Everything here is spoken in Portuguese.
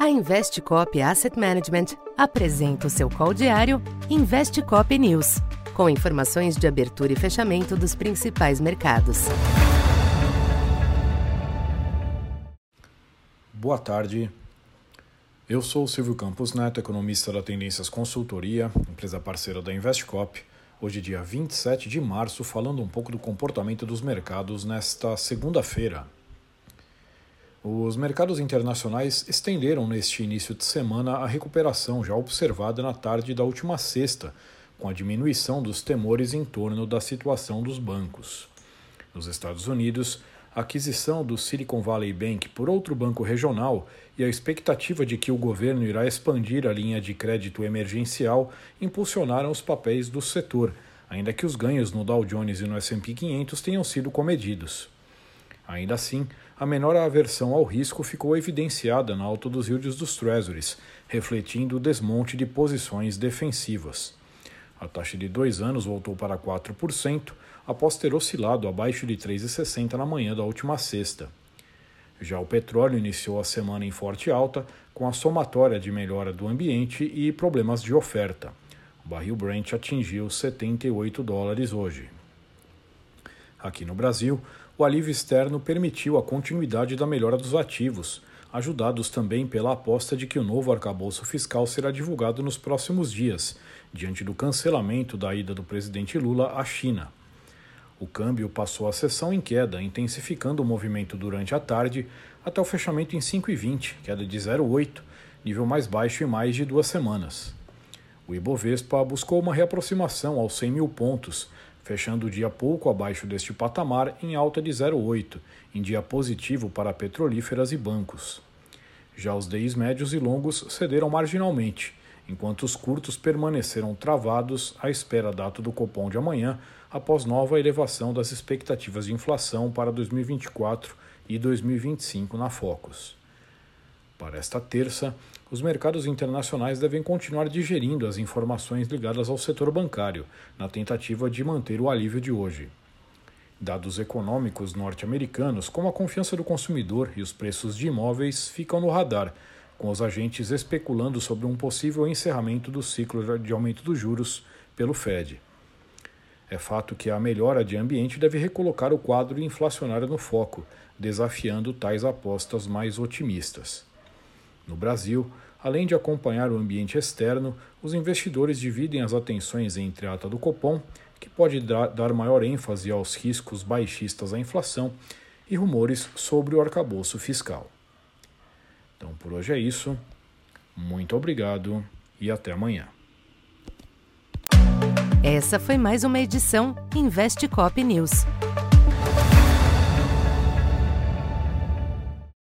A Investcop Asset Management apresenta o seu call diário Investcop News, com informações de abertura e fechamento dos principais mercados. Boa tarde. Eu sou o Silvio Campos Neto, economista da Tendências Consultoria, empresa parceira da Investcop. Hoje, dia 27 de março, falando um pouco do comportamento dos mercados nesta segunda-feira, os mercados internacionais estenderam neste início de semana a recuperação já observada na tarde da última sexta, com a diminuição dos temores em torno da situação dos bancos. Nos Estados Unidos, a aquisição do Silicon Valley Bank por outro banco regional e a expectativa de que o governo irá expandir a linha de crédito emergencial impulsionaram os papéis do setor, ainda que os ganhos no Dow Jones e no S&P 500 tenham sido comedidos. Ainda assim, a menor aversão ao risco ficou evidenciada na alta dos yields dos Treasuries, refletindo o desmonte de posições defensivas. A taxa de dois anos voltou para 4%, após ter oscilado abaixo de 3,60 na manhã da última sexta. Já o petróleo iniciou a semana em forte alta, com a somatória de melhora do ambiente e problemas de oferta. O barril Brent atingiu 78 dólares hoje. Aqui no Brasil, o alívio externo permitiu a continuidade da melhora dos ativos, ajudados também pela aposta de que o novo arcabouço fiscal será divulgado nos próximos dias, diante do cancelamento da ida do presidente Lula à China. O câmbio passou a sessão em queda, intensificando o movimento durante a tarde até o fechamento em 5,20, queda de 0,8, nível mais baixo em mais de duas semanas. O Ibovespa buscou uma reaproximação aos 100 mil pontos, fechando o dia pouco abaixo deste patamar em alta de 0,8, em dia positivo para petrolíferas e bancos. Já os DIs médios e longos cederam marginalmente, enquanto os curtos permaneceram travados à espera da data do Copom de amanhã, após nova elevação das expectativas de inflação para 2024 e 2025 na Focus. Para esta terça, os mercados internacionais devem continuar digerindo as informações ligadas ao setor bancário, na tentativa de manter o alívio de hoje. Dados econômicos norte-americanos, como a confiança do consumidor e os preços de imóveis, ficam no radar, com os agentes especulando sobre um possível encerramento do ciclo de aumento dos juros pelo Fed. É fato que a melhora de ambiente deve recolocar o quadro inflacionário no foco, desafiando tais apostas mais otimistas. No Brasil, além de acompanhar o ambiente externo, os investidores dividem as atenções entre a ata do Copom, que pode dar maior ênfase aos riscos baixistas à inflação, e rumores sobre o arcabouço fiscal. Então por hoje é isso. Muito obrigado e até amanhã. Essa foi mais uma edição Investe Cop News.